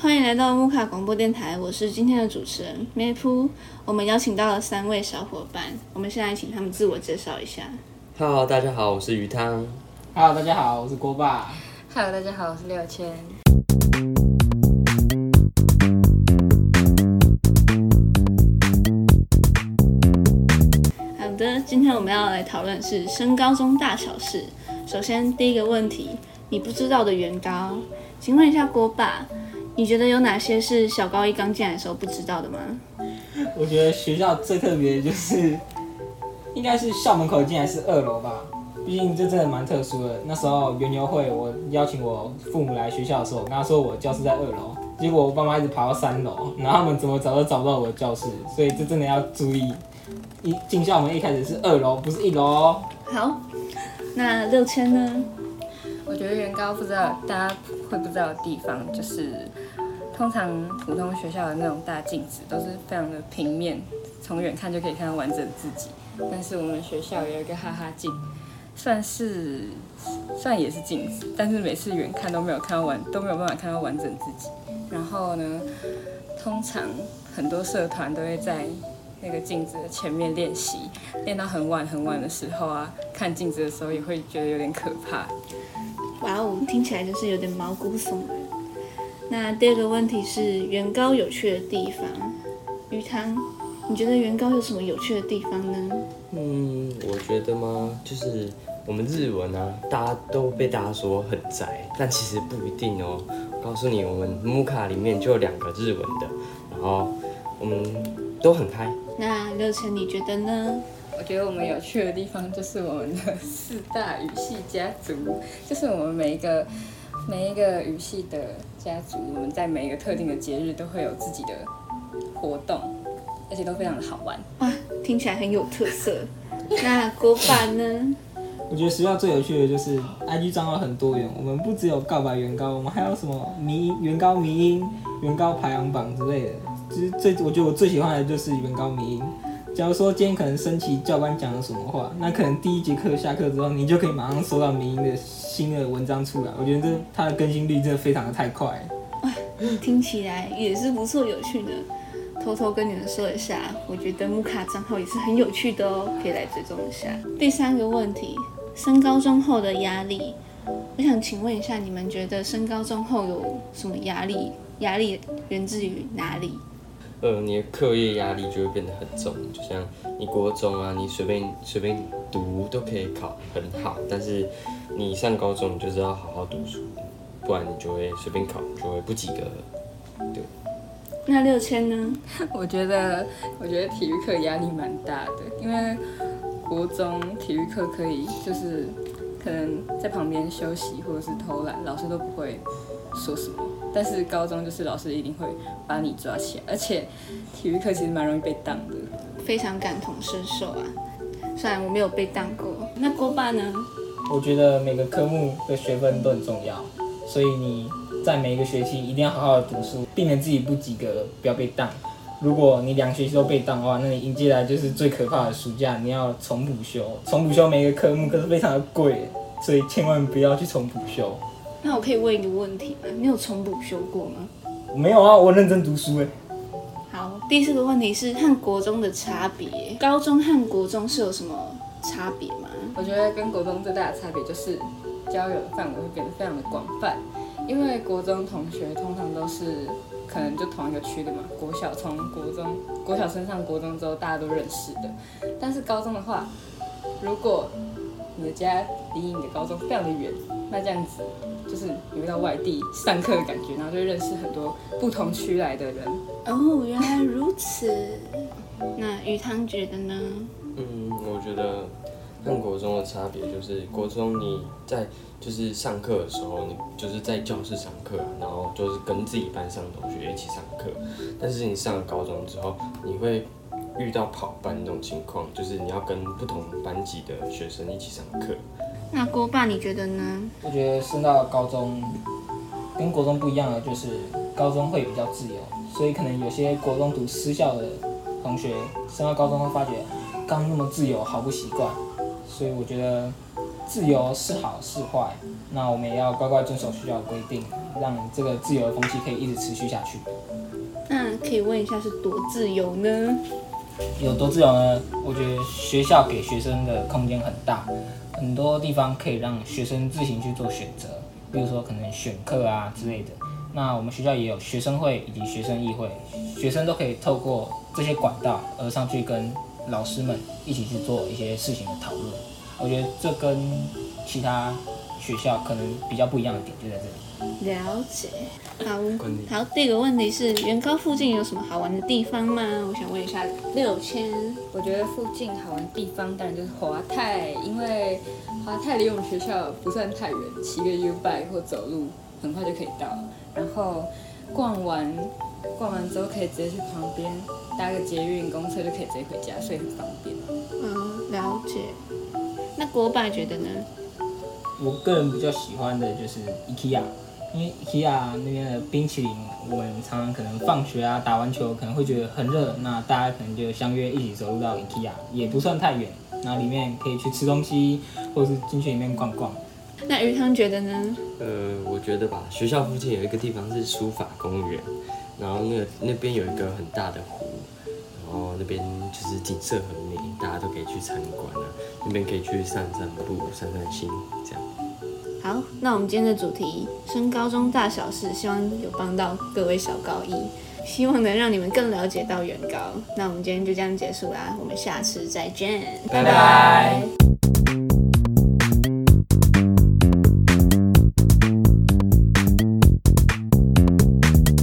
欢迎来到木卡广播电台，我是今天的主持人梅铺。我们邀请到了三位小伙伴，我们现在请他们自我介绍一下。Hello，大家好，我是鱼汤。Hello，大家好，我是锅爸。Hello，大家好，我是六千。好的，今天我们要来讨论是升高中大小事。首先第一个问题，你不知道的原高，请问一下锅爸，你觉得有哪些是小高一刚进来的时候不知道的吗？我觉得学校最特别的就是，应该是校门口进来是二楼吧，毕竟这真的蛮特殊的。那时候园游会，我邀请我父母来学校的时候，我跟他说我教室在二楼，结果我爸妈一直爬到三楼，然后他们怎么找都找不到我的教室，所以这真的要注意。一进校门一开始是二楼，不是一楼哦。好，那六千呢？我觉得原高不知道大家会不知道的地方，就是通常普通学校的那种大镜子都是非常的平面，从远看就可以看到完整自己。但是我们学校有一个哈哈镜，算是算也是镜子，但是每次远看都没有看到完，都没有办法看到完整自己。然后呢，通常很多社团都会在那个镜子的前面练习，练到很晚很晚的时候啊，看镜子的时候也会觉得有点可怕。哇哦，听起来就是有点毛骨悚然。那第二个问题是原高有趣的地方，鱼汤，你觉得原高有什么有趣的地方呢？嗯，我觉得嘛，就是我们日文啊，大家都被大家说很宅，但其实不一定哦。告诉你，我们木卡里面就有两个日文的，然后我们都很嗨。那乐成你觉得呢？我觉得我们有趣的地方就是我们的四大语系家族，就是我们每一个每一个语系的家族，我们在每一个特定的节日都会有自己的活动，而且都非常的好玩。哇，听起来很有特色。那国版呢？我觉得学校最有趣的就是 IG 账号很多元，我们不只有告白原高，我们还有什么迷原高迷音、原高排行榜之类的。就是最，我觉得我最喜欢的就是原高迷音。假如说今天可能升旗教官讲了什么话，那可能第一节课下课之后，你就可以马上收到明英的新的文章出来。我觉得这它的更新率真的非常的太快哇。听起来也是不错有趣的。偷偷跟你们说一下，我觉得木卡账号也是很有趣的哦，可以来追踪一下。第三个问题，升高中后的压力，我想请问一下，你们觉得升高中后有什么压力？压力源自于哪里？呃，你的课业压力就会变得很重，就像你国中啊，你随便随便读都可以考很好，但是你上高中你就是要好好读书，不然你就会随便考就会不及格。对。那六千呢？我觉得，我觉得体育课压力蛮大的，因为国中体育课可以就是可能在旁边休息或者是偷懒，老师都不会说什么。但是高中就是老师一定会把你抓起来，而且体育课其实蛮容易被当的。非常感同身受啊！虽然我没有被当过。那锅巴呢？我觉得每个科目的学分都很重要，所以你在每一个学期一定要好好的读书，避免自己不及格，不要被当。如果你两学期都被当的话，那你迎接来就是最可怕的暑假，你要重补修。重补修每一个科目可是非常的贵，所以千万不要去重补修。那我可以问一个问题吗？你有重补修过吗？我没有啊，我认真读书哎。好，第四个问题是和国中的差别，高中和国中是有什么差别吗？我觉得跟国中最大的差别就是交友的范围会变得非常的广泛，因为国中同学通常都是可能就同一个区的嘛，国小从国中国小升上国中之后大家都认识的，但是高中的话，如果你的家离你的高中非常的远，那这样子就是你会到外地上课的感觉，然后就会认识很多不同区来的人。哦，原来如此。那鱼汤觉得呢？嗯，我觉得跟国中的差别就是，国中你在就是上课的时候，你就是在教室上课，然后就是跟自己班上的同学一起上课。但是你上了高中之后，你会遇到跑班那种情况，就是你要跟不同班级的学生一起上课。那郭爸你觉得呢？我觉得升到高中跟国中不一样的就是高中会比较自由，所以可能有些国中读私校的同学升到高中会发觉刚那么自由好不习惯，所以我觉得自由是好是坏，那我们也要乖乖遵守学校的规定，让这个自由的风气可以一直持续下去。那可以问一下是多自由呢？有多自由呢？我觉得学校给学生的空间很大，很多地方可以让学生自行去做选择，比如说可能选课啊之类的。那我们学校也有学生会以及学生议会，学生都可以透过这些管道而上去跟老师们一起去做一些事情的讨论。我觉得这跟其他学校可能比较不一样的点就在这里。了解。好，好，第一个问题是原高附近有什么好玩的地方吗？我想问一下六千。我觉得附近好玩的地方当然就是华泰，因为华泰离我们学校不算太远，骑个 U bike 或走路很快就可以到。然后逛完逛完之后可以直接去旁边搭个捷运、公车就可以直接回家，所以很方便。嗯，了解。那国柏觉得呢？我个人比较喜欢的就是 IKEA，因为 IKEA 那边的冰淇淋，我们常常可能放学啊打完球可能会觉得很热，那大家可能就相约一起走路到 IKEA，也不算太远，然后里面可以去吃东西，或者是进去里面逛逛。那鱼汤觉得呢？呃，我觉得吧，学校附近有一个地方是书法公园，然后那个那边有一个很大的湖，然后那边就是景色很美，大家都可以去参观啊。那边可以去散散步、散散心，这样。好，那我们今天的主题升高中大小事，希望有帮到各位小高一，希望能让你们更了解到原高。那我们今天就这样结束啦，我们下次再见，拜拜